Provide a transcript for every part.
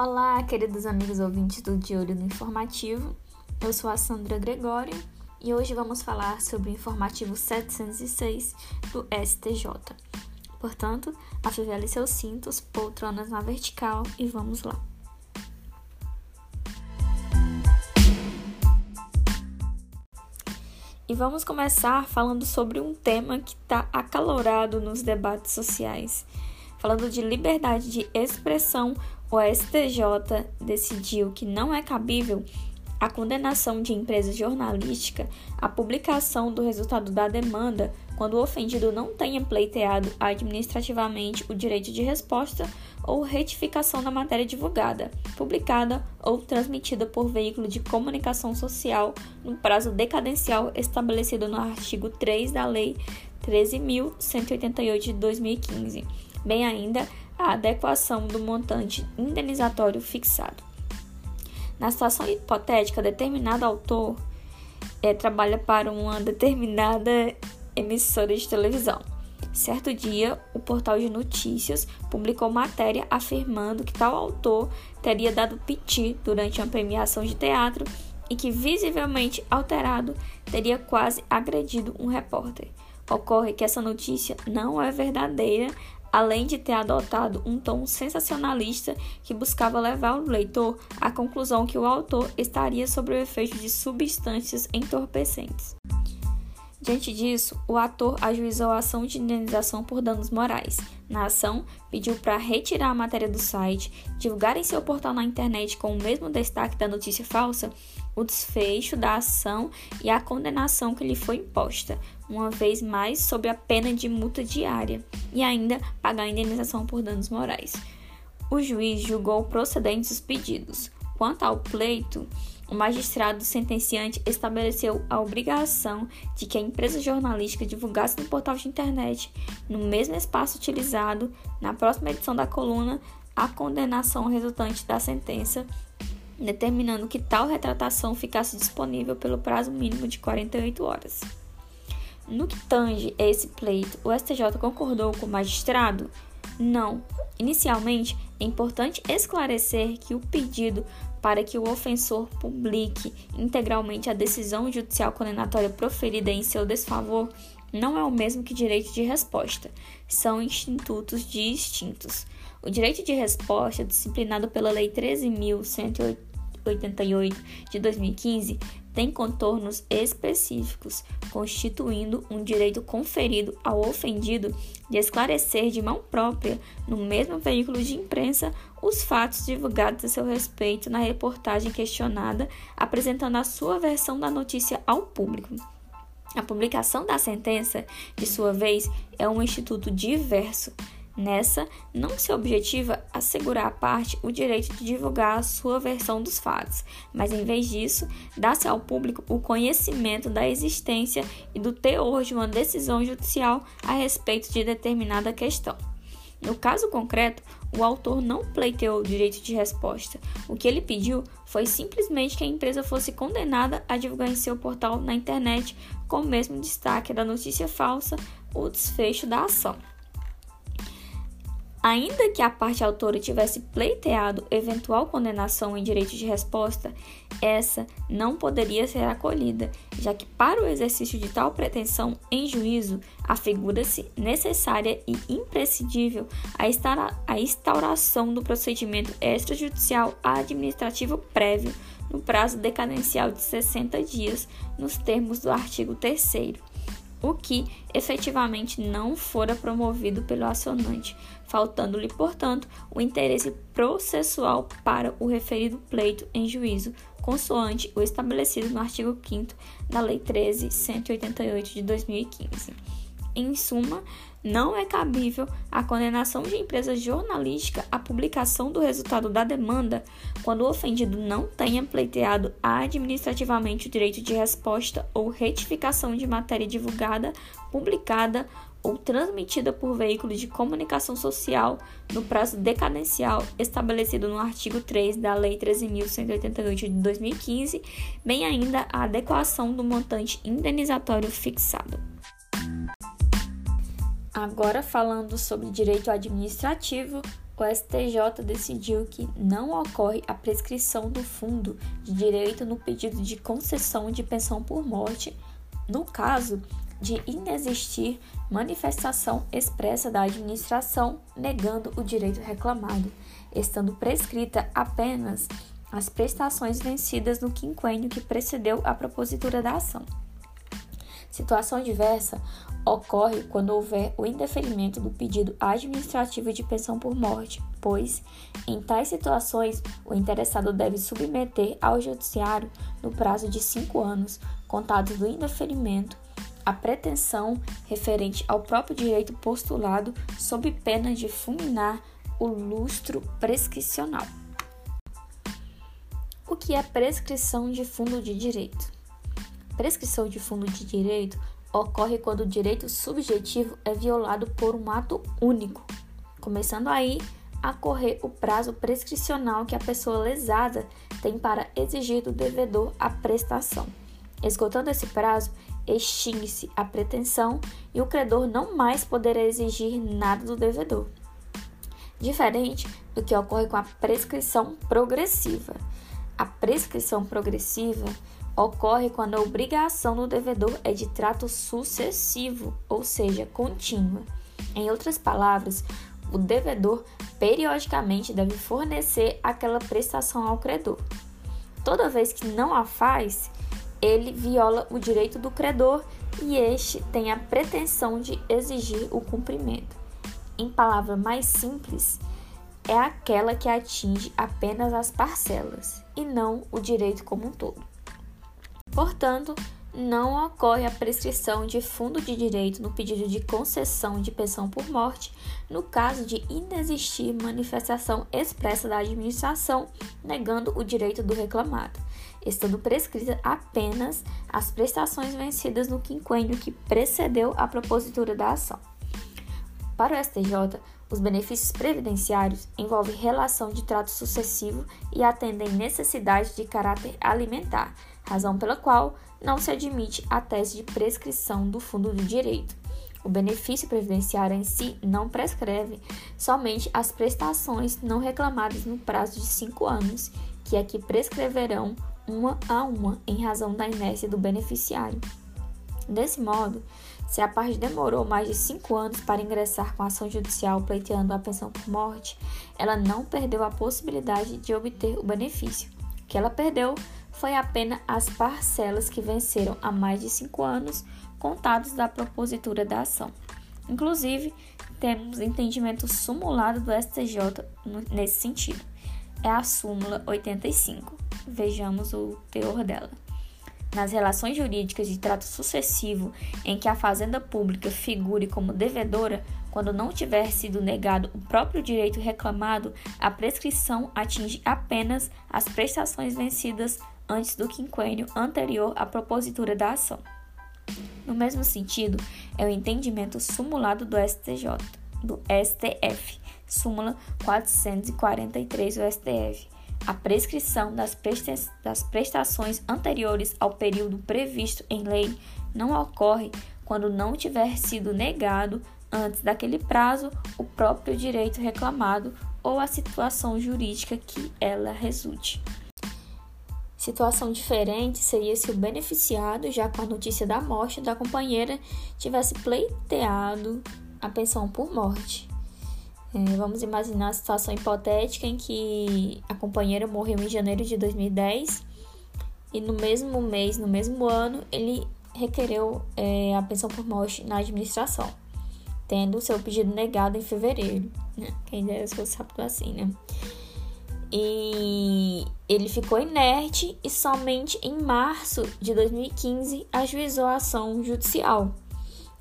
Olá, queridos amigos ouvintes do De Olho no Informativo. Eu sou a Sandra Gregório e hoje vamos falar sobre o informativo 706 do STJ. Portanto, afivele seus cintos, poltronas na vertical e vamos lá. E vamos começar falando sobre um tema que está acalorado nos debates sociais. Falando de liberdade de expressão, o STJ decidiu que não é cabível a condenação de empresa jornalística à publicação do resultado da demanda quando o ofendido não tenha pleiteado administrativamente o direito de resposta ou retificação da matéria divulgada, publicada ou transmitida por veículo de comunicação social no prazo decadencial estabelecido no artigo 3 da Lei 13.188 de 2015, bem ainda a adequação do montante indenizatório fixado. Na situação hipotética, determinado autor é, trabalha para uma determinada emissora de televisão. Certo dia, o portal de notícias publicou matéria afirmando que tal autor teria dado piti durante uma premiação de teatro e que, visivelmente alterado, teria quase agredido um repórter. Ocorre que essa notícia não é verdadeira, além de ter adotado um tom sensacionalista que buscava levar o leitor à conclusão que o autor estaria sob o efeito de substâncias entorpecentes. Diante disso, o ator ajuizou a ação de indenização por danos morais. Na ação, pediu para retirar a matéria do site, divulgar em seu portal na internet com o mesmo destaque da notícia falsa, o desfecho da ação e a condenação que lhe foi imposta, uma vez mais sob a pena de multa diária, e ainda pagar a indenização por danos morais. O juiz julgou procedentes os pedidos. Quanto ao pleito, o magistrado sentenciante estabeleceu a obrigação de que a empresa jornalística divulgasse no portal de internet, no mesmo espaço utilizado na próxima edição da coluna, a condenação resultante da sentença, determinando que tal retratação ficasse disponível pelo prazo mínimo de 48 horas. No que tange esse pleito, o STJ concordou com o magistrado? Não. Inicialmente, é importante esclarecer que o pedido para que o ofensor publique integralmente a decisão judicial condenatória proferida em seu desfavor não é o mesmo que direito de resposta. São institutos distintos. O direito de resposta, disciplinado pela Lei 13.188 de 2015, tem contornos específicos, constituindo um direito conferido ao ofendido de esclarecer de mão própria, no mesmo veículo de imprensa, os fatos divulgados a seu respeito na reportagem questionada, apresentando a sua versão da notícia ao público. A publicação da sentença, de sua vez, é um instituto diverso Nessa, não se objetiva assegurar à parte o direito de divulgar a sua versão dos fatos, mas em vez disso, dá-se ao público o conhecimento da existência e do teor de uma decisão judicial a respeito de determinada questão. No caso concreto, o autor não pleiteou o direito de resposta. O que ele pediu foi simplesmente que a empresa fosse condenada a divulgar em seu portal na internet, com o mesmo destaque da notícia falsa, o desfecho da ação. Ainda que a parte autora tivesse pleiteado eventual condenação em direito de resposta, essa não poderia ser acolhida, já que para o exercício de tal pretensão em juízo, afigura-se necessária e imprescindível a instauração do procedimento extrajudicial administrativo prévio no prazo decadencial de 60 dias, nos termos do artigo 3 o que efetivamente não fora promovido pelo acionante, faltando-lhe, portanto, o interesse processual para o referido pleito em juízo, consoante o estabelecido no artigo 5 da Lei 13.188 de 2015. Em suma, não é cabível a condenação de empresa jornalística à publicação do resultado da demanda quando o ofendido não tenha pleiteado administrativamente o direito de resposta ou retificação de matéria divulgada, publicada ou transmitida por veículo de comunicação social no prazo decadencial estabelecido no artigo 3 da Lei 13.188 de 2015, bem ainda a adequação do montante indenizatório fixado. Agora, falando sobre direito administrativo, o STJ decidiu que não ocorre a prescrição do fundo de direito no pedido de concessão de pensão por morte, no caso de inexistir manifestação expressa da administração negando o direito reclamado, estando prescrita apenas as prestações vencidas no quinquênio que precedeu a propositura da ação. Situação diversa ocorre quando houver o indeferimento do pedido administrativo de pensão por morte, pois, em tais situações, o interessado deve submeter ao judiciário, no prazo de cinco anos, contados do indeferimento, a pretensão referente ao próprio direito postulado, sob pena de fulminar o lustro prescricional. O que é prescrição de fundo de direito? Prescrição de fundo de direito ocorre quando o direito subjetivo é violado por um ato único, começando aí a correr o prazo prescricional que a pessoa lesada tem para exigir do devedor a prestação. Esgotando esse prazo, extingue-se a pretensão e o credor não mais poderá exigir nada do devedor. Diferente do que ocorre com a prescrição progressiva. A prescrição progressiva ocorre quando a obrigação do devedor é de trato sucessivo, ou seja, contínua. Em outras palavras, o devedor periodicamente deve fornecer aquela prestação ao credor. Toda vez que não a faz, ele viola o direito do credor e este tem a pretensão de exigir o cumprimento. Em palavra mais simples, é aquela que atinge apenas as parcelas e não o direito como um todo. Portanto, não ocorre a prescrição de fundo de direito no pedido de concessão de pensão por morte, no caso de inexistir manifestação expressa da administração negando o direito do reclamado, estando prescrita apenas as prestações vencidas no quinquênio que precedeu a propositura da ação. Para o STJ, os benefícios previdenciários envolvem relação de trato sucessivo e atendem necessidades de caráter alimentar, razão pela qual não se admite a tese de prescrição do fundo do direito. O benefício previdenciário em si não prescreve somente as prestações não reclamadas no prazo de cinco anos, que é que prescreverão uma a uma em razão da inércia do beneficiário. Desse modo, se a parte demorou mais de cinco anos para ingressar com a ação judicial pleiteando a pensão por morte, ela não perdeu a possibilidade de obter o benefício. O que ela perdeu foi apenas as parcelas que venceram há mais de cinco anos, contados da propositura da ação. Inclusive, temos entendimento sumulado do STJ nesse sentido. É a súmula 85. Vejamos o teor dela. Nas relações jurídicas de trato sucessivo em que a fazenda pública figure como devedora, quando não tiver sido negado o próprio direito reclamado, a prescrição atinge apenas as prestações vencidas antes do quinquênio anterior à propositura da ação. No mesmo sentido, é o entendimento sumulado do STJ, do STF, súmula 443 do STF. A prescrição das, presta das prestações anteriores ao período previsto em lei não ocorre quando não tiver sido negado antes daquele prazo o próprio direito reclamado ou a situação jurídica que ela resulte. Situação diferente seria se o beneficiado, já com a notícia da morte da companheira, tivesse pleiteado a pensão por morte. É, vamos imaginar a situação hipotética em que a companheira morreu em janeiro de 2010 e no mesmo mês, no mesmo ano, ele requereu é, a pensão por morte na administração, tendo seu pedido negado em fevereiro. Né? Quem dera se fosse rápido assim, né? E ele ficou inerte e somente em março de 2015 ajuizou a ação judicial.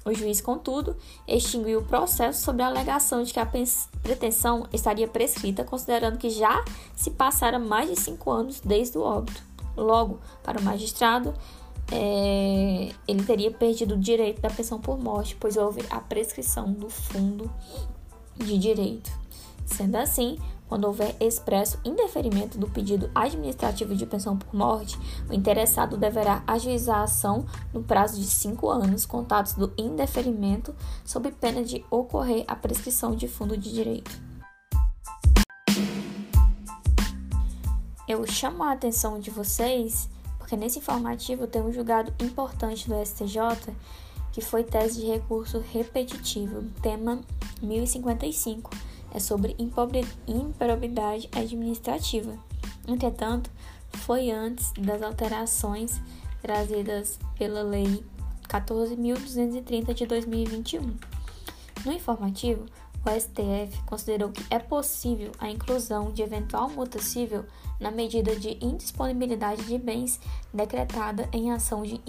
O juiz, contudo, extinguiu o processo sobre a alegação de que a pretensão estaria prescrita, considerando que já se passara mais de cinco anos desde o óbito. Logo, para o magistrado, é, ele teria perdido o direito da pensão por morte, pois houve a prescrição do fundo de direito. Sendo assim, quando houver expresso indeferimento do pedido administrativo de pensão por morte, o interessado deverá ajuizar a ação no prazo de cinco anos contados do indeferimento, sob pena de ocorrer a prescrição de fundo de direito. Eu chamo a atenção de vocês porque nesse informativo tem um julgado importante do STJ que foi tese de recurso repetitivo, tema 1055 é sobre improbidade administrativa. Entretanto, foi antes das alterações trazidas pela Lei 14.230 de 2021. No informativo, o STF considerou que é possível a inclusão de eventual multa civil na medida de indisponibilidade de bens decretada em ação de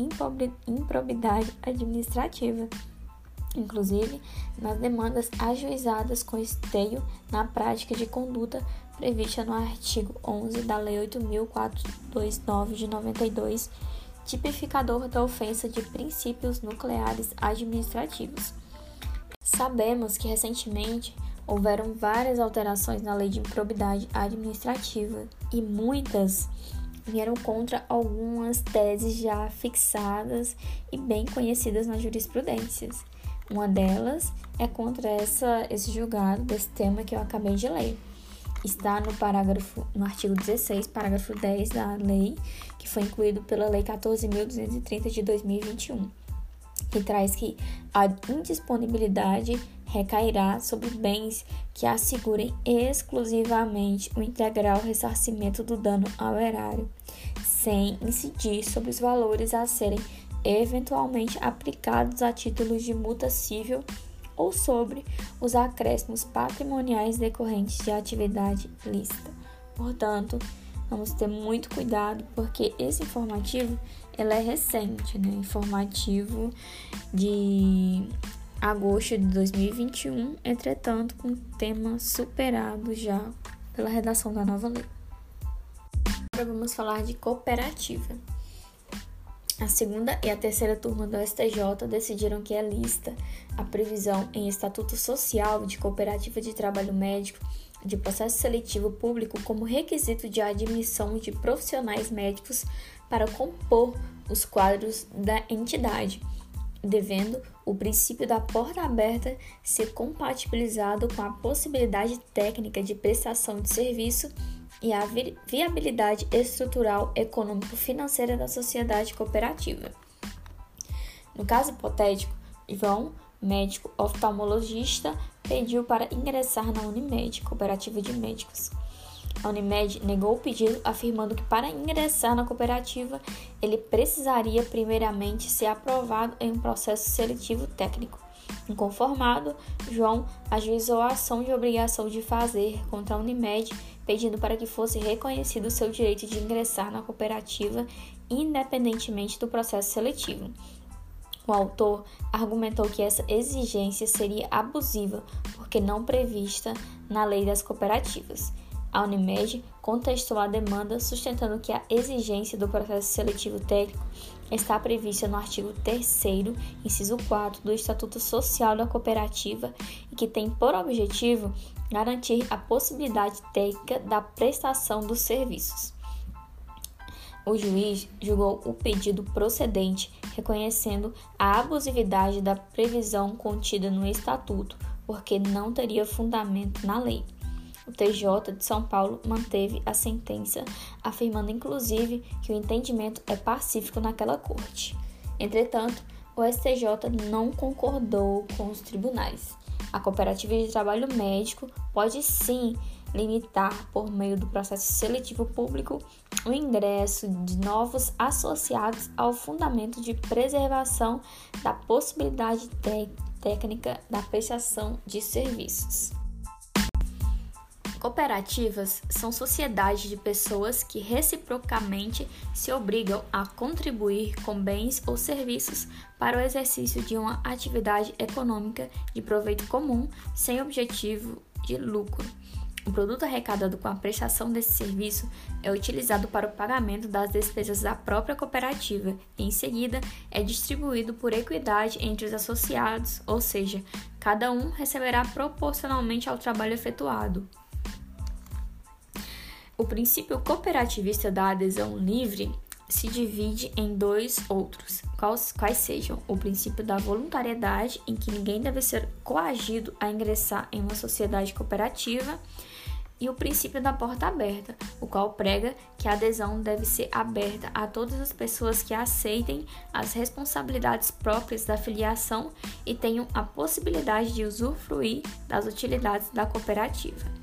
improbidade administrativa, inclusive nas demandas ajuizadas com esteio na prática de conduta prevista no artigo 11 da Lei 8.429 de 92, tipificador da ofensa de princípios nucleares administrativos. Sabemos que recentemente houveram várias alterações na lei de improbidade administrativa e muitas vieram contra algumas teses já fixadas e bem conhecidas nas jurisprudências. Uma delas é contra essa, esse julgado desse tema que eu acabei de ler. Está no parágrafo, no artigo 16, parágrafo 10 da lei, que foi incluído pela Lei 14.230 de 2021 que traz que a indisponibilidade recairá sobre bens que assegurem exclusivamente o integral ressarcimento do dano ao erário, sem incidir sobre os valores a serem eventualmente aplicados a títulos de multa civil ou sobre os acréscimos patrimoniais decorrentes de atividade lícita. Portanto, vamos ter muito cuidado porque esse informativo ela é recente, né? Informativo de agosto de 2021, entretanto, com tema superado já pela redação da nova lei. Agora vamos falar de cooperativa. A segunda e a terceira turma do STJ decidiram que é lista a previsão em estatuto social de cooperativa de trabalho médico de processo seletivo público como requisito de admissão de profissionais médicos para compor os quadros da entidade, devendo o princípio da porta aberta ser compatibilizado com a possibilidade técnica de prestação de serviço e a viabilidade estrutural econômico-financeira da sociedade cooperativa. No caso hipotético, João, médico oftalmologista, pediu para ingressar na Unimed, Cooperativa de Médicos. A Unimed negou o pedido, afirmando que para ingressar na cooperativa ele precisaria primeiramente ser aprovado em um processo seletivo técnico. Inconformado, João ajuizou a ação de obrigação de fazer contra a Unimed, pedindo para que fosse reconhecido o seu direito de ingressar na cooperativa, independentemente do processo seletivo. O autor argumentou que essa exigência seria abusiva porque não prevista na lei das cooperativas. A Unimed contestou a demanda, sustentando que a exigência do processo seletivo técnico está prevista no artigo 3, inciso 4 do Estatuto Social da Cooperativa e que tem por objetivo garantir a possibilidade técnica da prestação dos serviços. O juiz julgou o pedido procedente, reconhecendo a abusividade da previsão contida no Estatuto, porque não teria fundamento na lei. O TJ de São Paulo manteve a sentença, afirmando inclusive que o entendimento é pacífico naquela corte. Entretanto, o STJ não concordou com os tribunais. A cooperativa de trabalho médico pode sim limitar, por meio do processo seletivo público, o ingresso de novos associados ao fundamento de preservação da possibilidade técnica da prestação de serviços. Cooperativas são sociedades de pessoas que reciprocamente se obrigam a contribuir com bens ou serviços para o exercício de uma atividade econômica de proveito comum sem objetivo de lucro. O produto arrecadado com a prestação desse serviço é utilizado para o pagamento das despesas da própria cooperativa e, em seguida, é distribuído por equidade entre os associados, ou seja, cada um receberá proporcionalmente ao trabalho efetuado. O princípio cooperativista da adesão livre se divide em dois outros, quais, quais, sejam o princípio da voluntariedade, em que ninguém deve ser coagido a ingressar em uma sociedade cooperativa, e o princípio da porta aberta, o qual prega que a adesão deve ser aberta a todas as pessoas que aceitem as responsabilidades próprias da filiação e tenham a possibilidade de usufruir das utilidades da cooperativa.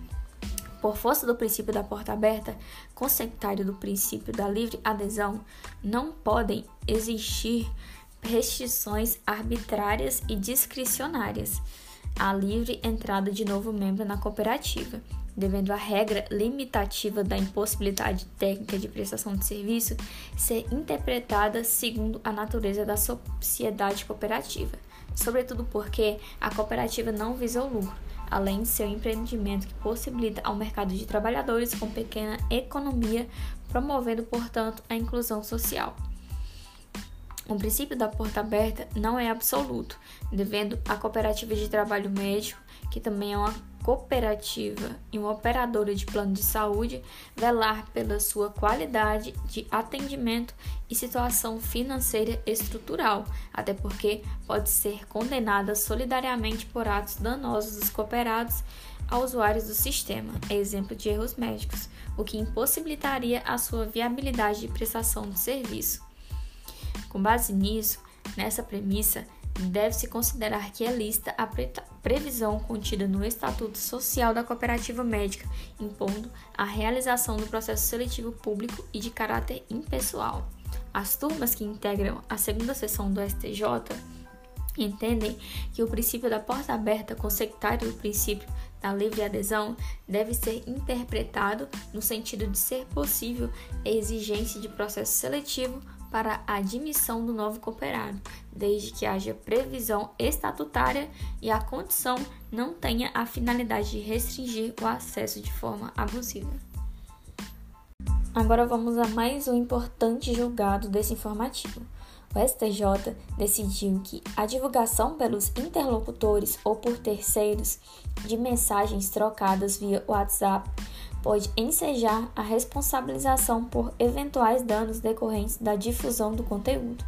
Por força do princípio da porta aberta, conceptário do princípio da livre adesão, não podem existir restrições arbitrárias e discricionárias. À livre entrada de novo membro na cooperativa, devendo a regra limitativa da impossibilidade técnica de prestação de serviço ser interpretada segundo a natureza da sociedade cooperativa, sobretudo porque a cooperativa não visa o lucro, além de ser um empreendimento que possibilita ao mercado de trabalhadores com pequena economia, promovendo, portanto, a inclusão social. O princípio da porta aberta não é absoluto, devendo a cooperativa de trabalho médico, que também é uma cooperativa e uma operadora de plano de saúde, velar pela sua qualidade de atendimento e situação financeira estrutural, até porque pode ser condenada solidariamente por atos danosos dos cooperados a usuários do sistema, exemplo de erros médicos, o que impossibilitaria a sua viabilidade de prestação de serviço. Com base nisso, nessa premissa, deve-se considerar que é lista a previsão contida no Estatuto Social da Cooperativa Médica, impondo a realização do processo seletivo público e de caráter impessoal. As turmas que integram a segunda sessão do STJ entendem que o princípio da porta aberta, consectário do princípio da livre adesão, deve ser interpretado no sentido de ser possível a exigência de processo seletivo para a admissão do novo cooperado, desde que haja previsão estatutária e a condição não tenha a finalidade de restringir o acesso de forma abusiva. Agora vamos a mais um importante julgado desse informativo. O STJ decidiu que a divulgação pelos interlocutores ou por terceiros de mensagens trocadas via WhatsApp pode ensejar a responsabilização por eventuais danos decorrentes da difusão do conteúdo.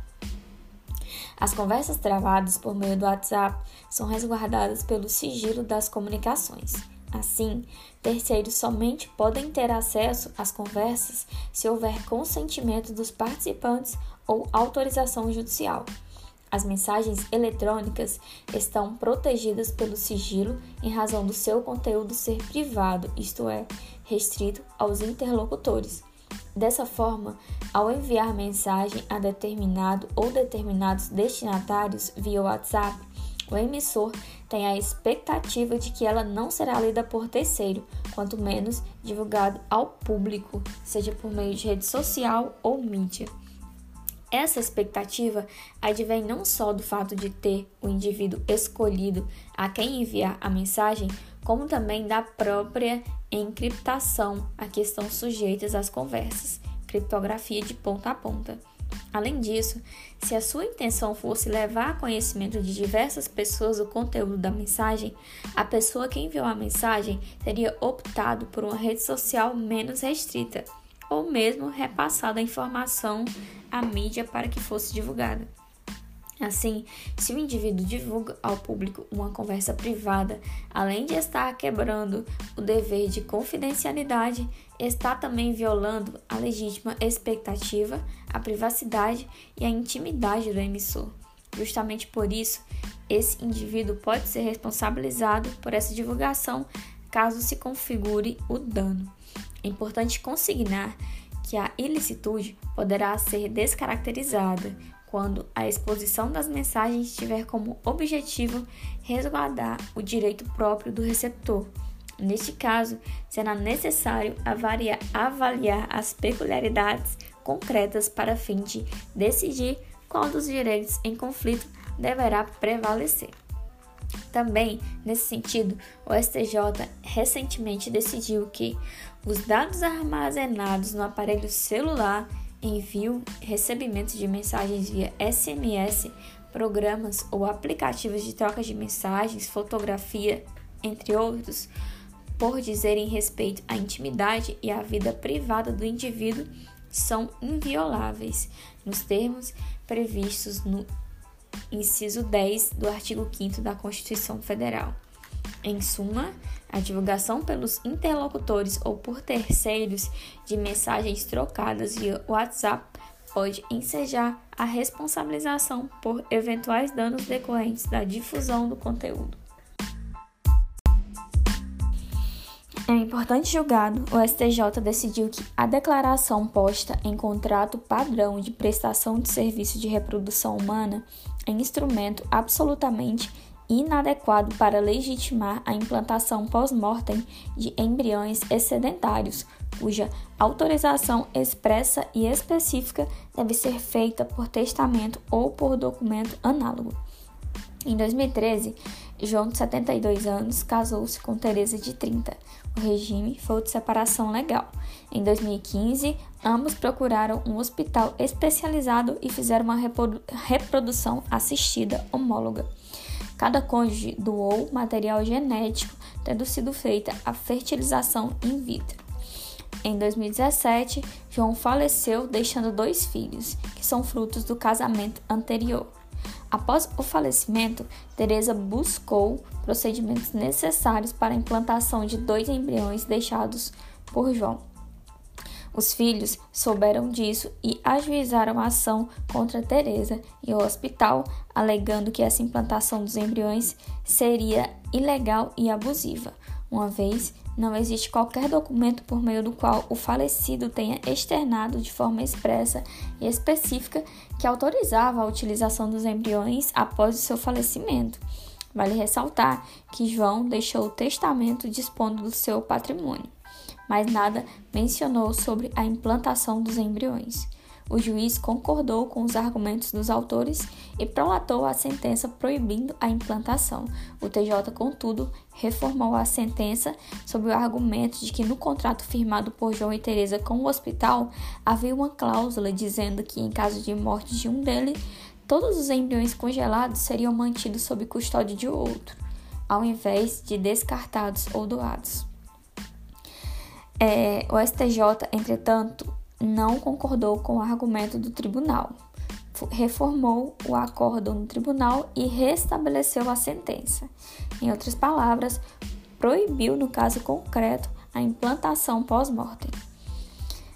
As conversas travadas por meio do WhatsApp são resguardadas pelo sigilo das comunicações. Assim, terceiros somente podem ter acesso às conversas se houver consentimento dos participantes ou autorização judicial. As mensagens eletrônicas estão protegidas pelo sigilo em razão do seu conteúdo ser privado, isto é, restrito aos interlocutores. Dessa forma, ao enviar mensagem a determinado ou determinados destinatários via WhatsApp, o emissor tem a expectativa de que ela não será lida por terceiro, quanto menos divulgado ao público, seja por meio de rede social ou mídia. Essa expectativa advém não só do fato de ter o indivíduo escolhido a quem enviar a mensagem, como também da própria encriptação a que estão sujeitas as conversas, criptografia de ponta a ponta. Além disso, se a sua intenção fosse levar a conhecimento de diversas pessoas o conteúdo da mensagem, a pessoa que enviou a mensagem teria optado por uma rede social menos restrita ou mesmo repassado a informação à mídia para que fosse divulgada. Assim, se o indivíduo divulga ao público uma conversa privada, além de estar quebrando o dever de confidencialidade, está também violando a legítima expectativa, a privacidade e a intimidade do emissor. Justamente por isso, esse indivíduo pode ser responsabilizado por essa divulgação caso se configure o dano. É importante consignar que a ilicitude poderá ser descaracterizada quando a exposição das mensagens tiver como objetivo resguardar o direito próprio do receptor. Neste caso, será necessário avaliar, avaliar as peculiaridades concretas para fim de decidir qual dos direitos em conflito deverá prevalecer. Também, nesse sentido, o STJ recentemente decidiu que os dados armazenados no aparelho celular, envio recebimento de mensagens via SMS, programas ou aplicativos de troca de mensagens, fotografia, entre outros, por dizerem respeito à intimidade e à vida privada do indivíduo, são invioláveis, nos termos previstos no inciso 10 do artigo 5 da Constituição Federal. Em suma, a divulgação pelos interlocutores ou por terceiros de mensagens trocadas via WhatsApp pode ensejar a responsabilização por eventuais danos decorrentes da difusão do conteúdo. Em um importante julgado, o STJ decidiu que a declaração posta em contrato padrão de prestação de serviço de reprodução humana é instrumento absolutamente inadequado para legitimar a implantação pós-mortem de embriões excedentários, cuja autorização expressa e específica deve ser feita por testamento ou por documento análogo. Em 2013, João, de 72 anos, casou-se com Teresa, de 30. O regime foi de separação legal. Em 2015, ambos procuraram um hospital especializado e fizeram uma reprodução assistida homóloga. Cada cônjuge doou material genético, tendo sido feita a fertilização in vitro. Em 2017, João faleceu, deixando dois filhos, que são frutos do casamento anterior. Após o falecimento, Teresa buscou procedimentos necessários para a implantação de dois embriões deixados por João. Os filhos souberam disso e ajuizaram a ação contra Teresa e o hospital, alegando que essa implantação dos embriões seria ilegal e abusiva, uma vez não existe qualquer documento por meio do qual o falecido tenha externado de forma expressa e específica que autorizava a utilização dos embriões após o seu falecimento. Vale ressaltar que João deixou o testamento dispondo do seu patrimônio, mas nada mencionou sobre a implantação dos embriões. O juiz concordou com os argumentos dos autores e prolatou a sentença proibindo a implantação. O TJ, contudo, reformou a sentença sob o argumento de que no contrato firmado por João e Teresa com o hospital havia uma cláusula dizendo que em caso de morte de um deles, todos os embriões congelados seriam mantidos sob custódia de outro, ao invés de descartados ou doados. É, o STJ, entretanto, não concordou com o argumento do tribunal, reformou o acordo no tribunal e restabeleceu a sentença. Em outras palavras, proibiu, no caso concreto, a implantação pós-mortem.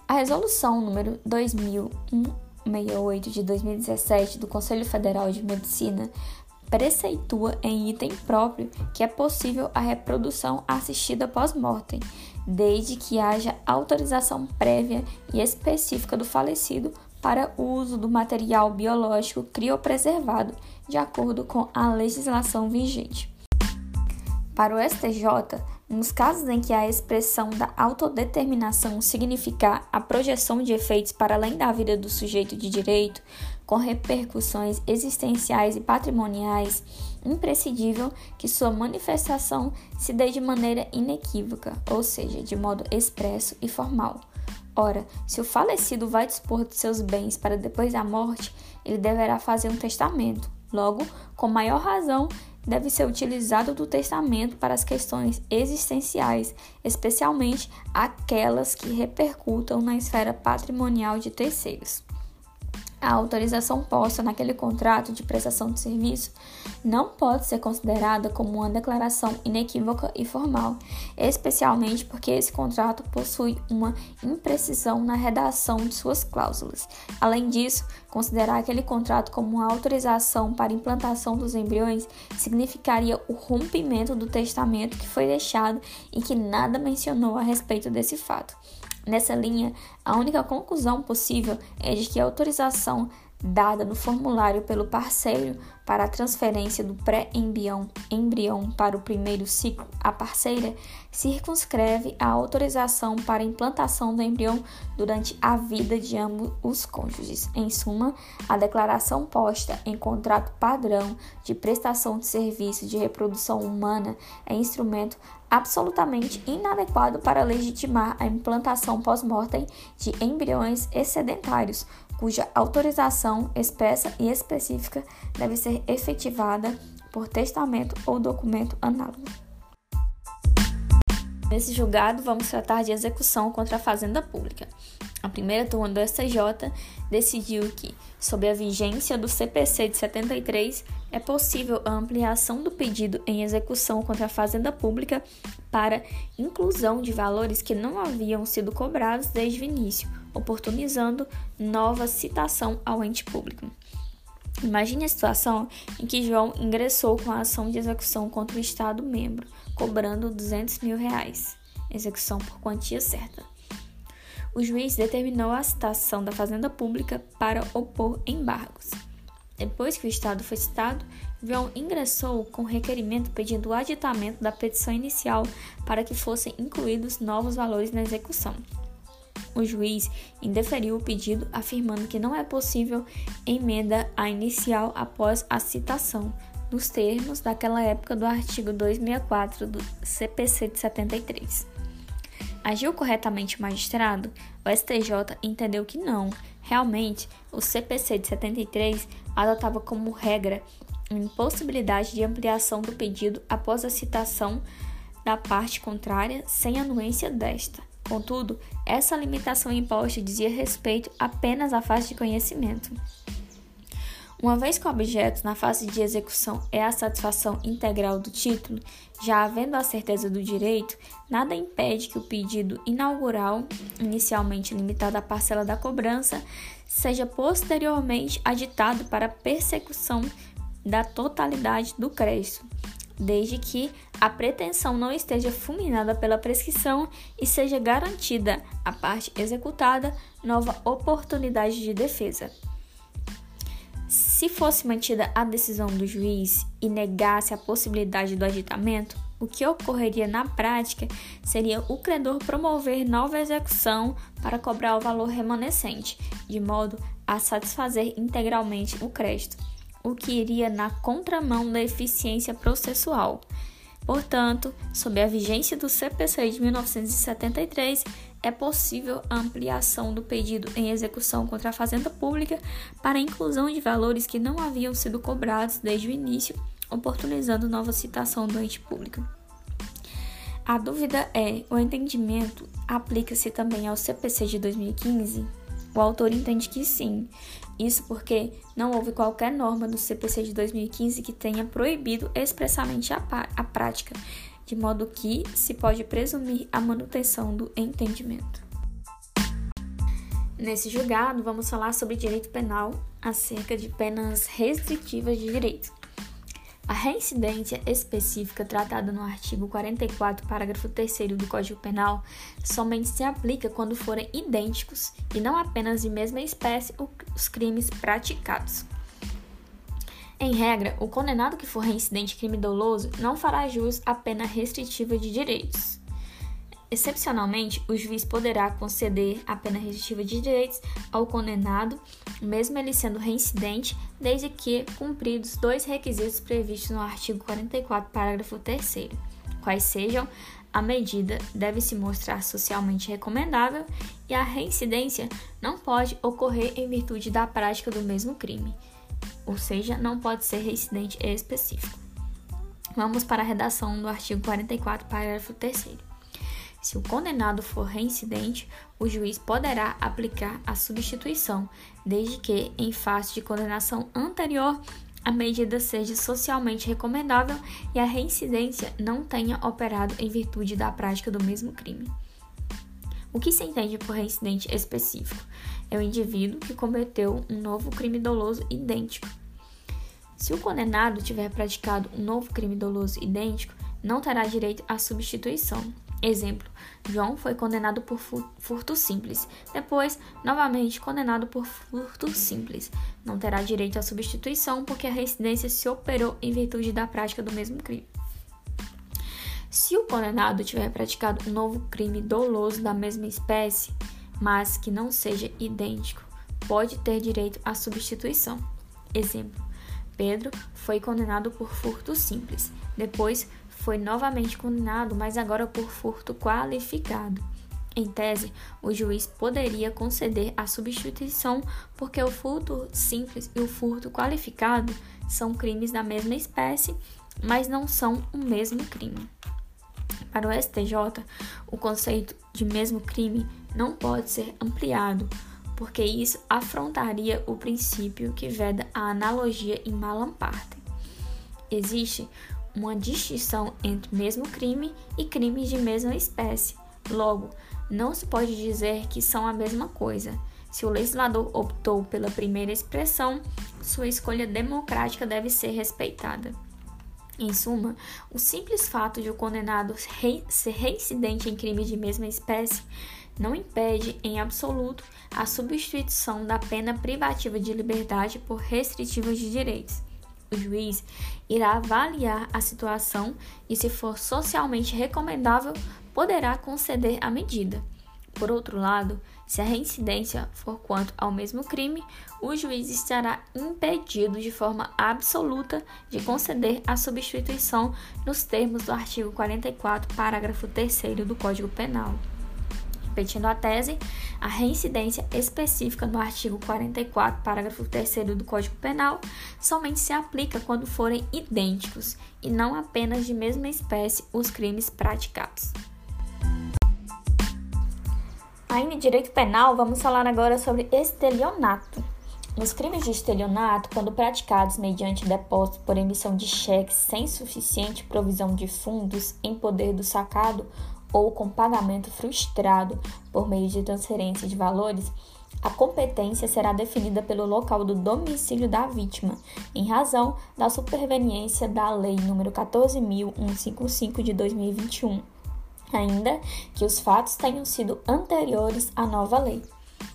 A resolução número 200168 de 2017 do Conselho Federal de Medicina preceitua em item próprio que é possível a reprodução assistida pós-mortem, desde que haja autorização prévia e específica do falecido para o uso do material biológico criopreservado, de acordo com a legislação vigente. Para o STJ, nos casos em que a expressão da autodeterminação significar a projeção de efeitos para além da vida do sujeito de direito, com repercussões existenciais e patrimoniais, imprescindível que sua manifestação se dê de maneira inequívoca, ou seja, de modo expresso e formal. Ora, se o falecido vai dispor de seus bens para depois da morte, ele deverá fazer um testamento. Logo, com maior razão, deve ser utilizado do testamento para as questões existenciais, especialmente aquelas que repercutam na esfera patrimonial de terceiros a autorização posta naquele contrato de prestação de serviço não pode ser considerada como uma declaração inequívoca e formal, especialmente porque esse contrato possui uma imprecisão na redação de suas cláusulas. Além disso, considerar aquele contrato como uma autorização para implantação dos embriões significaria o rompimento do testamento que foi deixado e que nada mencionou a respeito desse fato. Nessa linha, a única conclusão possível é de que a autorização dada no formulário pelo parceiro para a transferência do pré-embrião embrião para o primeiro ciclo à parceira circunscreve a autorização para a implantação do embrião durante a vida de ambos os cônjuges. Em suma, a declaração posta em contrato padrão de prestação de serviço de reprodução humana é instrumento absolutamente inadequado para legitimar a implantação pós-mortem de embriões excedentários, cuja autorização expressa e específica deve ser efetivada por testamento ou documento análogo. Nesse julgado, vamos tratar de execução contra a fazenda pública. A primeira turma do STJ decidiu que, sob a vigência do CPC de 73, é possível a ampliação do pedido em execução contra a fazenda pública para inclusão de valores que não haviam sido cobrados desde o início, oportunizando nova citação ao ente público. Imagine a situação em que João ingressou com a ação de execução contra o Estado membro, cobrando 200 mil reais, execução por quantia certa. O juiz determinou a citação da Fazenda Pública para opor embargos. Depois que o Estado foi citado, João ingressou com requerimento pedindo o aditamento da petição inicial para que fossem incluídos novos valores na execução. O juiz indeferiu o pedido, afirmando que não é possível emenda à inicial após a citação, nos termos daquela época do artigo 264 do CPC de 73. Agiu corretamente o magistrado? O STJ entendeu que não. Realmente, o CPC de 73 adotava como regra a impossibilidade de ampliação do pedido após a citação da parte contrária sem anuência desta. Contudo, essa limitação imposta dizia respeito apenas à fase de conhecimento. Uma vez que o objeto na fase de execução é a satisfação integral do título, já havendo a certeza do direito, nada impede que o pedido inaugural, inicialmente limitado à parcela da cobrança, seja posteriormente aditado para persecução da totalidade do crédito, desde que a pretensão não esteja fulminada pela prescrição e seja garantida à parte executada nova oportunidade de defesa. Se fosse mantida a decisão do juiz e negasse a possibilidade do aditamento, o que ocorreria na prática seria o credor promover nova execução para cobrar o valor remanescente, de modo a satisfazer integralmente o crédito, o que iria na contramão da eficiência processual. Portanto, sob a vigência do CPC de 1973, é possível a ampliação do pedido em execução contra a Fazenda Pública para inclusão de valores que não haviam sido cobrados desde o início, oportunizando nova citação do ente público. A dúvida é: o entendimento aplica-se também ao CPC de 2015? O autor entende que sim. Isso porque não houve qualquer norma no CPC de 2015 que tenha proibido expressamente a, a prática de modo que se pode presumir a manutenção do entendimento. Nesse julgado, vamos falar sobre direito penal acerca de penas restritivas de direito. A reincidência específica tratada no artigo 44, parágrafo 3 do Código Penal, somente se aplica quando forem idênticos e não apenas de mesma espécie os crimes praticados. Em regra, o condenado que for reincidente crime doloso não fará jus à pena restritiva de direitos. Excepcionalmente, o juiz poderá conceder a pena restritiva de direitos ao condenado, mesmo ele sendo reincidente, desde que cumpridos dois requisitos previstos no artigo 44, parágrafo 3, quais sejam a medida deve se mostrar socialmente recomendável e a reincidência não pode ocorrer em virtude da prática do mesmo crime ou seja, não pode ser reincidente específico. Vamos para a redação do artigo 44, parágrafo 3. Se o condenado for reincidente, o juiz poderá aplicar a substituição, desde que, em face de condenação anterior, a medida seja socialmente recomendável e a reincidência não tenha operado em virtude da prática do mesmo crime. O que se entende por reincidente específico? É o indivíduo que cometeu um novo crime doloso idêntico. Se o condenado tiver praticado um novo crime doloso idêntico, não terá direito à substituição. Exemplo: João foi condenado por furto simples, depois, novamente, condenado por furto simples. Não terá direito à substituição porque a reincidência se operou em virtude da prática do mesmo crime. Se o condenado tiver praticado um novo crime doloso da mesma espécie, mas que não seja idêntico, pode ter direito à substituição. Exemplo: Pedro foi condenado por furto simples, depois foi novamente condenado, mas agora por furto qualificado. Em tese, o juiz poderia conceder a substituição porque o furto simples e o furto qualificado são crimes da mesma espécie, mas não são o mesmo crime. Para o STJ, o conceito de mesmo crime não pode ser ampliado, porque isso afrontaria o princípio que veda a analogia em malam partem. Existe uma distinção entre mesmo crime e crimes de mesma espécie. Logo, não se pode dizer que são a mesma coisa. Se o legislador optou pela primeira expressão, sua escolha democrática deve ser respeitada. Em suma, o simples fato de o condenado ser reincidente em crime de mesma espécie não impede, em absoluto, a substituição da pena privativa de liberdade por restritiva de direitos. O juiz irá avaliar a situação e, se for socialmente recomendável, poderá conceder a medida. Por outro lado, se a reincidência for quanto ao mesmo crime, o juiz estará impedido de forma absoluta de conceder a substituição nos termos do artigo 44, parágrafo 3 do Código Penal. Repetindo a tese, a reincidência específica no artigo 44, parágrafo 3 do Código Penal, somente se aplica quando forem idênticos e não apenas de mesma espécie os crimes praticados. Ainda em direito penal, vamos falar agora sobre estelionato. Nos crimes de estelionato, quando praticados mediante depósito por emissão de cheques sem suficiente provisão de fundos em poder do sacado ou com pagamento frustrado por meio de transferência de valores, a competência será definida pelo local do domicílio da vítima, em razão da superveniência da Lei nº 14.155 de 2021, ainda que os fatos tenham sido anteriores à nova lei.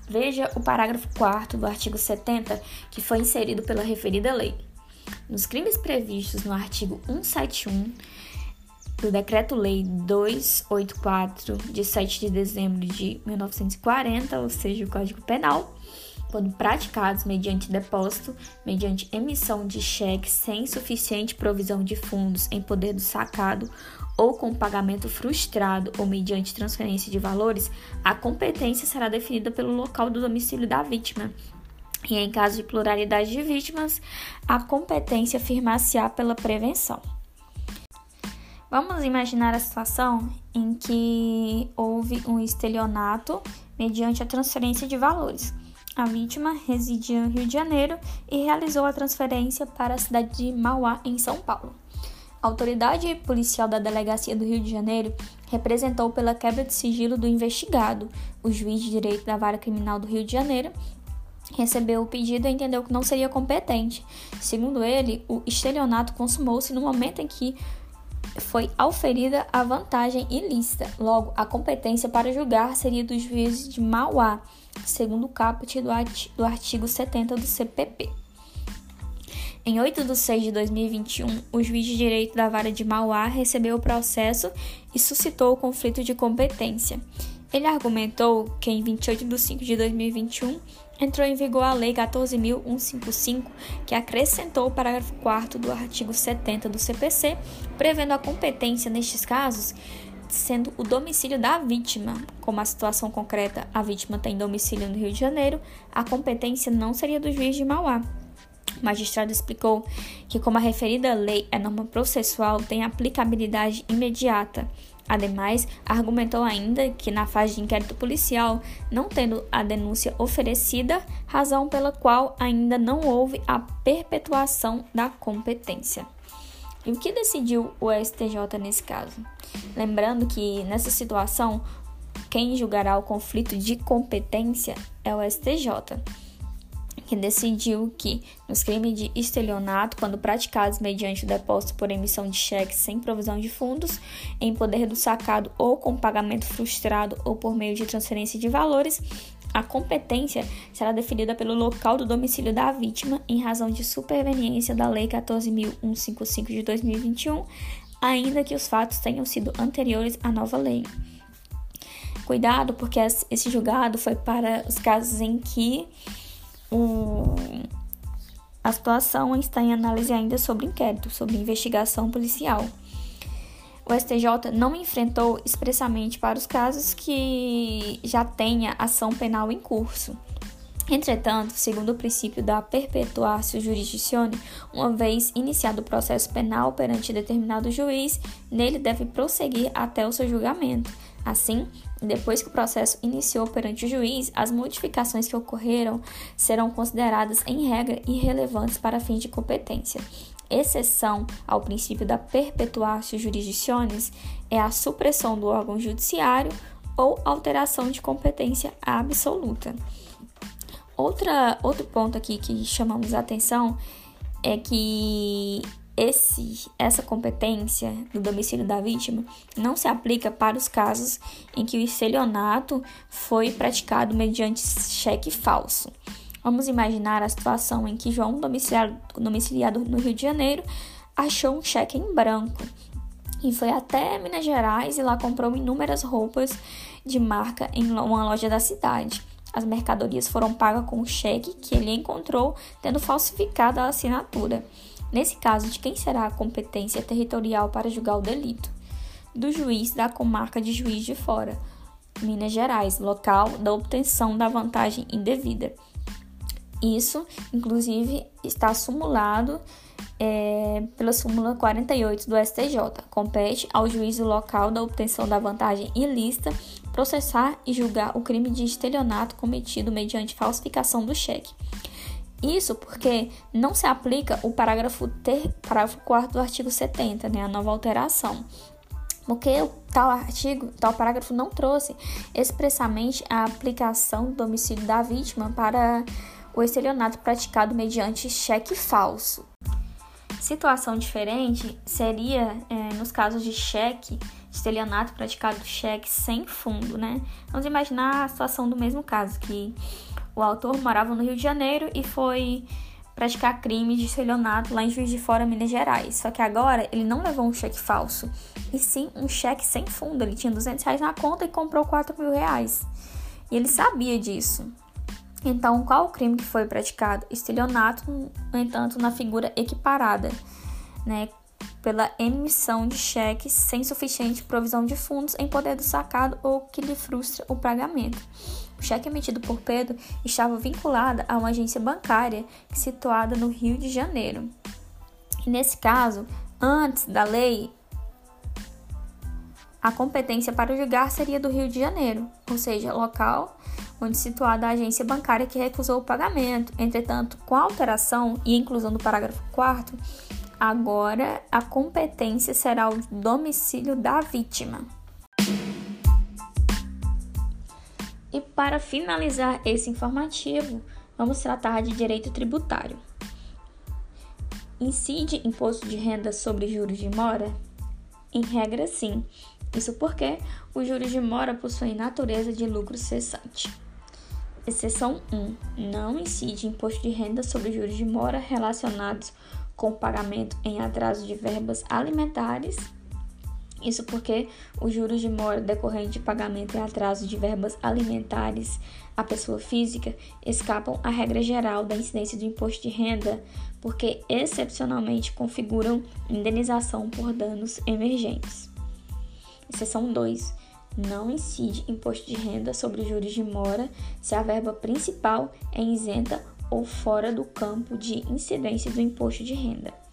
Veja o parágrafo 4 do artigo 70, que foi inserido pela referida lei. Nos crimes previstos no artigo 171, do Decreto-Lei 284, de 7 de dezembro de 1940, ou seja, o Código Penal, quando praticados mediante depósito, mediante emissão de cheques sem suficiente provisão de fundos em poder do sacado ou com pagamento frustrado ou mediante transferência de valores, a competência será definida pelo local do domicílio da vítima. E em caso de pluralidade de vítimas, a competência firmar-se-á pela prevenção. Vamos imaginar a situação em que houve um estelionato mediante a transferência de valores. A vítima residia no Rio de Janeiro e realizou a transferência para a cidade de Mauá, em São Paulo. A autoridade policial da Delegacia do Rio de Janeiro representou pela quebra de sigilo do investigado. O juiz de direito da Vara Criminal do Rio de Janeiro recebeu o pedido e entendeu que não seria competente. Segundo ele, o estelionato consumou-se no momento em que foi auferida a vantagem ilícita. Logo, a competência para julgar seria dos juízes de Mauá, segundo o caput do artigo 70 do CPP. Em 8 de 6 de 2021, o juiz de direito da vara de Mauá recebeu o processo e suscitou o conflito de competência. Ele argumentou que em 28 de 5 de 2021 entrou em vigor a Lei 14.155, que acrescentou o parágrafo 4 do artigo 70 do CPC, prevendo a competência nestes casos sendo o domicílio da vítima. Como a situação concreta, a vítima tem domicílio no Rio de Janeiro, a competência não seria do juiz de Mauá. O magistrado explicou que, como a referida lei é norma processual, tem aplicabilidade imediata Ademais, argumentou ainda que, na fase de inquérito policial, não tendo a denúncia oferecida, razão pela qual ainda não houve a perpetuação da competência. E o que decidiu o STJ nesse caso? Lembrando que, nessa situação, quem julgará o conflito de competência é o STJ que decidiu que, nos crimes de estelionato, quando praticados mediante o depósito por emissão de cheques sem provisão de fundos, em poder do sacado ou com pagamento frustrado ou por meio de transferência de valores, a competência será definida pelo local do domicílio da vítima em razão de superveniência da Lei 14.155 de 2021, ainda que os fatos tenham sido anteriores à nova lei. Cuidado, porque esse julgado foi para os casos em que um, a situação está em análise ainda sobre inquérito, sobre investigação policial. O STJ não enfrentou expressamente para os casos que já tenha ação penal em curso. Entretanto, segundo o princípio da perpetuatio jurisdictione, uma vez iniciado o processo penal perante determinado juiz, nele deve prosseguir até o seu julgamento. Assim, depois que o processo iniciou perante o juiz, as modificações que ocorreram serão consideradas, em regra, irrelevantes para fins de competência. Exceção ao princípio da perpetuatio jurisdictionis é a supressão do órgão judiciário ou alteração de competência absoluta. Outra, outro ponto aqui que chamamos a atenção é que esse, essa competência do domicílio da vítima não se aplica para os casos em que o estelionato foi praticado mediante cheque falso. Vamos imaginar a situação em que João, domiciliado, domiciliado no Rio de Janeiro, achou um cheque em branco e foi até Minas Gerais e lá comprou inúmeras roupas de marca em uma loja da cidade. As mercadorias foram pagas com o cheque que ele encontrou, tendo falsificado a assinatura. Nesse caso, de quem será a competência territorial para julgar o delito? Do juiz da comarca de Juiz de Fora, Minas Gerais, local da obtenção da vantagem indevida. Isso, inclusive, está sumulado é, pela súmula 48 do STJ. Compete ao juízo local da obtenção da vantagem ilícita processar e julgar o crime de estelionato cometido mediante falsificação do cheque. Isso porque não se aplica o parágrafo, ter, parágrafo 4 do artigo 70, né, a nova alteração. Porque tal artigo, tal parágrafo não trouxe expressamente a aplicação do domicílio da vítima para o estelionato praticado mediante cheque falso. Situação diferente seria é, nos casos de cheque, estelionato praticado cheque sem fundo, né? Vamos imaginar a situação do mesmo caso, que o autor morava no Rio de Janeiro e foi praticar crime de estelionato lá em Juiz de Fora, Minas Gerais. Só que agora ele não levou um cheque falso, e sim um cheque sem fundo. Ele tinha 200 reais na conta e comprou 4 mil reais. E ele sabia disso. Então, qual o crime que foi praticado? Estelionato, no entanto, na figura equiparada, né, pela emissão de cheques sem suficiente provisão de fundos em poder do sacado ou que lhe frustra o pagamento. O cheque emitido por Pedro estava vinculado a uma agência bancária situada no Rio de Janeiro. E nesse caso, antes da lei, a competência para julgar seria do Rio de Janeiro, ou seja, local onde situada a agência bancária que recusou o pagamento. Entretanto, com a alteração e inclusão do parágrafo 4 agora a competência será o domicílio da vítima. E para finalizar esse informativo, vamos tratar de direito tributário. Incide imposto de renda sobre juros de mora? Em regra, sim. Isso porque os juros de mora possuem natureza de lucro cessante. Exceção 1. Não incide imposto de renda sobre juros de mora relacionados com pagamento em atraso de verbas alimentares. Isso porque os juros de mora decorrente de pagamento em atraso de verbas alimentares à pessoa física escapam à regra geral da incidência do imposto de renda, porque excepcionalmente configuram indenização por danos emergentes. Exceção 2 não incide imposto de renda sobre juros de mora se a verba principal é isenta ou fora do campo de incidência do imposto de renda.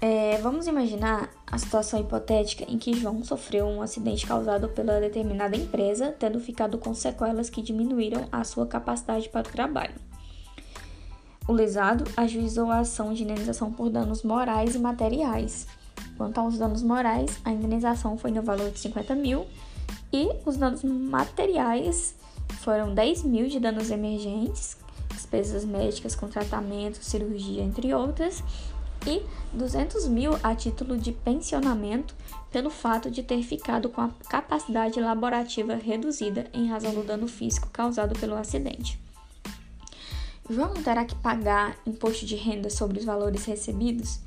É, vamos imaginar a situação hipotética em que João sofreu um acidente causado pela determinada empresa, tendo ficado com sequelas que diminuíram a sua capacidade para o trabalho. O lesado ajuizou a ação de indenização por danos morais e materiais Quanto aos danos morais, a indenização foi no valor de 50 mil e os danos materiais foram 10 mil de danos emergentes, despesas médicas com tratamento, cirurgia, entre outras, e 200 mil a título de pensionamento pelo fato de ter ficado com a capacidade laborativa reduzida em razão do dano físico causado pelo acidente. João terá que pagar imposto de renda sobre os valores recebidos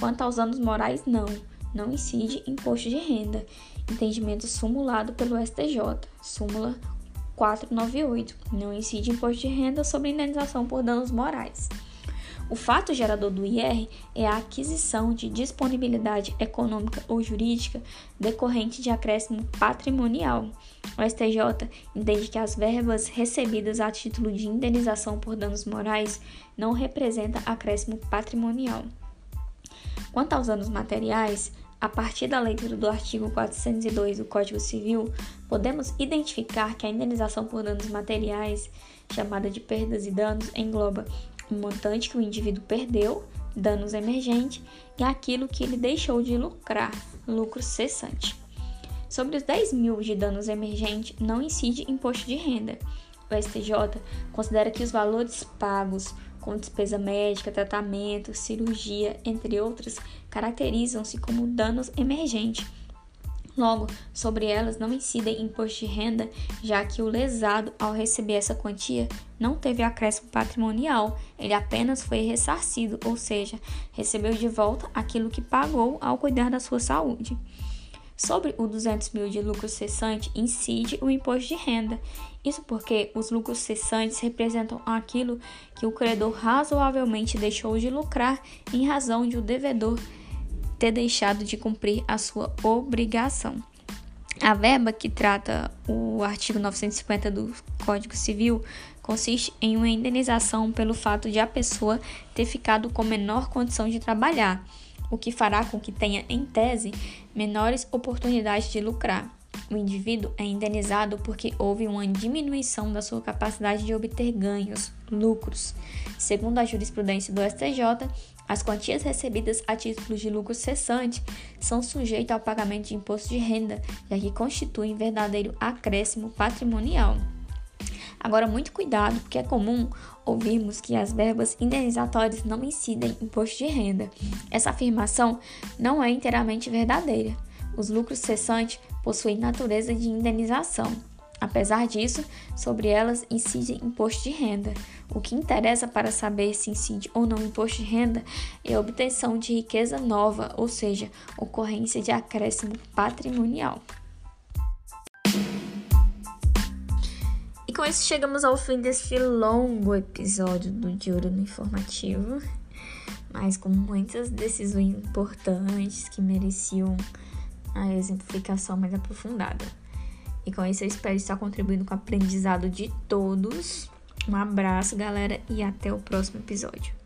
Quanto aos danos morais, não. Não incide imposto de renda. Entendimento sumulado pelo STJ. Súmula 498. Não incide imposto de renda sobre indenização por danos morais. O fato gerador do IR é a aquisição de disponibilidade econômica ou jurídica decorrente de acréscimo patrimonial. O STJ entende que as verbas recebidas a título de indenização por danos morais não representam acréscimo patrimonial. Quanto aos danos materiais, a partir da leitura do artigo 402 do Código Civil, podemos identificar que a indenização por danos materiais, chamada de perdas e danos, engloba o montante que o indivíduo perdeu, danos emergentes, e aquilo que ele deixou de lucrar, lucro cessante. Sobre os 10 mil de danos emergentes, não incide imposto de renda. O STJ considera que os valores pagos com despesa médica, tratamento, cirurgia, entre outras, caracterizam-se como danos emergentes Logo, sobre elas não incidem imposto de renda, já que o lesado, ao receber essa quantia, não teve acréscimo patrimonial, ele apenas foi ressarcido, ou seja, recebeu de volta aquilo que pagou ao cuidar da sua saúde. Sobre o 200 mil de lucro cessante, incide o imposto de renda. Isso porque os lucros cessantes representam aquilo que o credor razoavelmente deixou de lucrar em razão de o devedor ter deixado de cumprir a sua obrigação. A verba que trata o artigo 950 do Código Civil consiste em uma indenização pelo fato de a pessoa ter ficado com menor condição de trabalhar, o que fará com que tenha, em tese, menores oportunidades de lucrar. O indivíduo é indenizado porque houve uma diminuição da sua capacidade de obter ganhos, lucros. Segundo a jurisprudência do STJ, as quantias recebidas a título de lucro cessante são sujeitas ao pagamento de imposto de renda, já que constituem verdadeiro acréscimo patrimonial. Agora, muito cuidado, porque é comum ouvirmos que as verbas indenizatórias não incidem imposto de renda. Essa afirmação não é inteiramente verdadeira. Os lucros cessantes possuem natureza de indenização. Apesar disso, sobre elas incide imposto de renda. O que interessa para saber se incide ou não imposto de renda é a obtenção de riqueza nova, ou seja, ocorrência de acréscimo patrimonial. E com isso chegamos ao fim deste longo episódio do Diurno Informativo, mas com muitas decisões importantes que mereciam a exemplificação mais aprofundada. E com isso eu espero estar contribuindo com o aprendizado de todos. Um abraço, galera, e até o próximo episódio.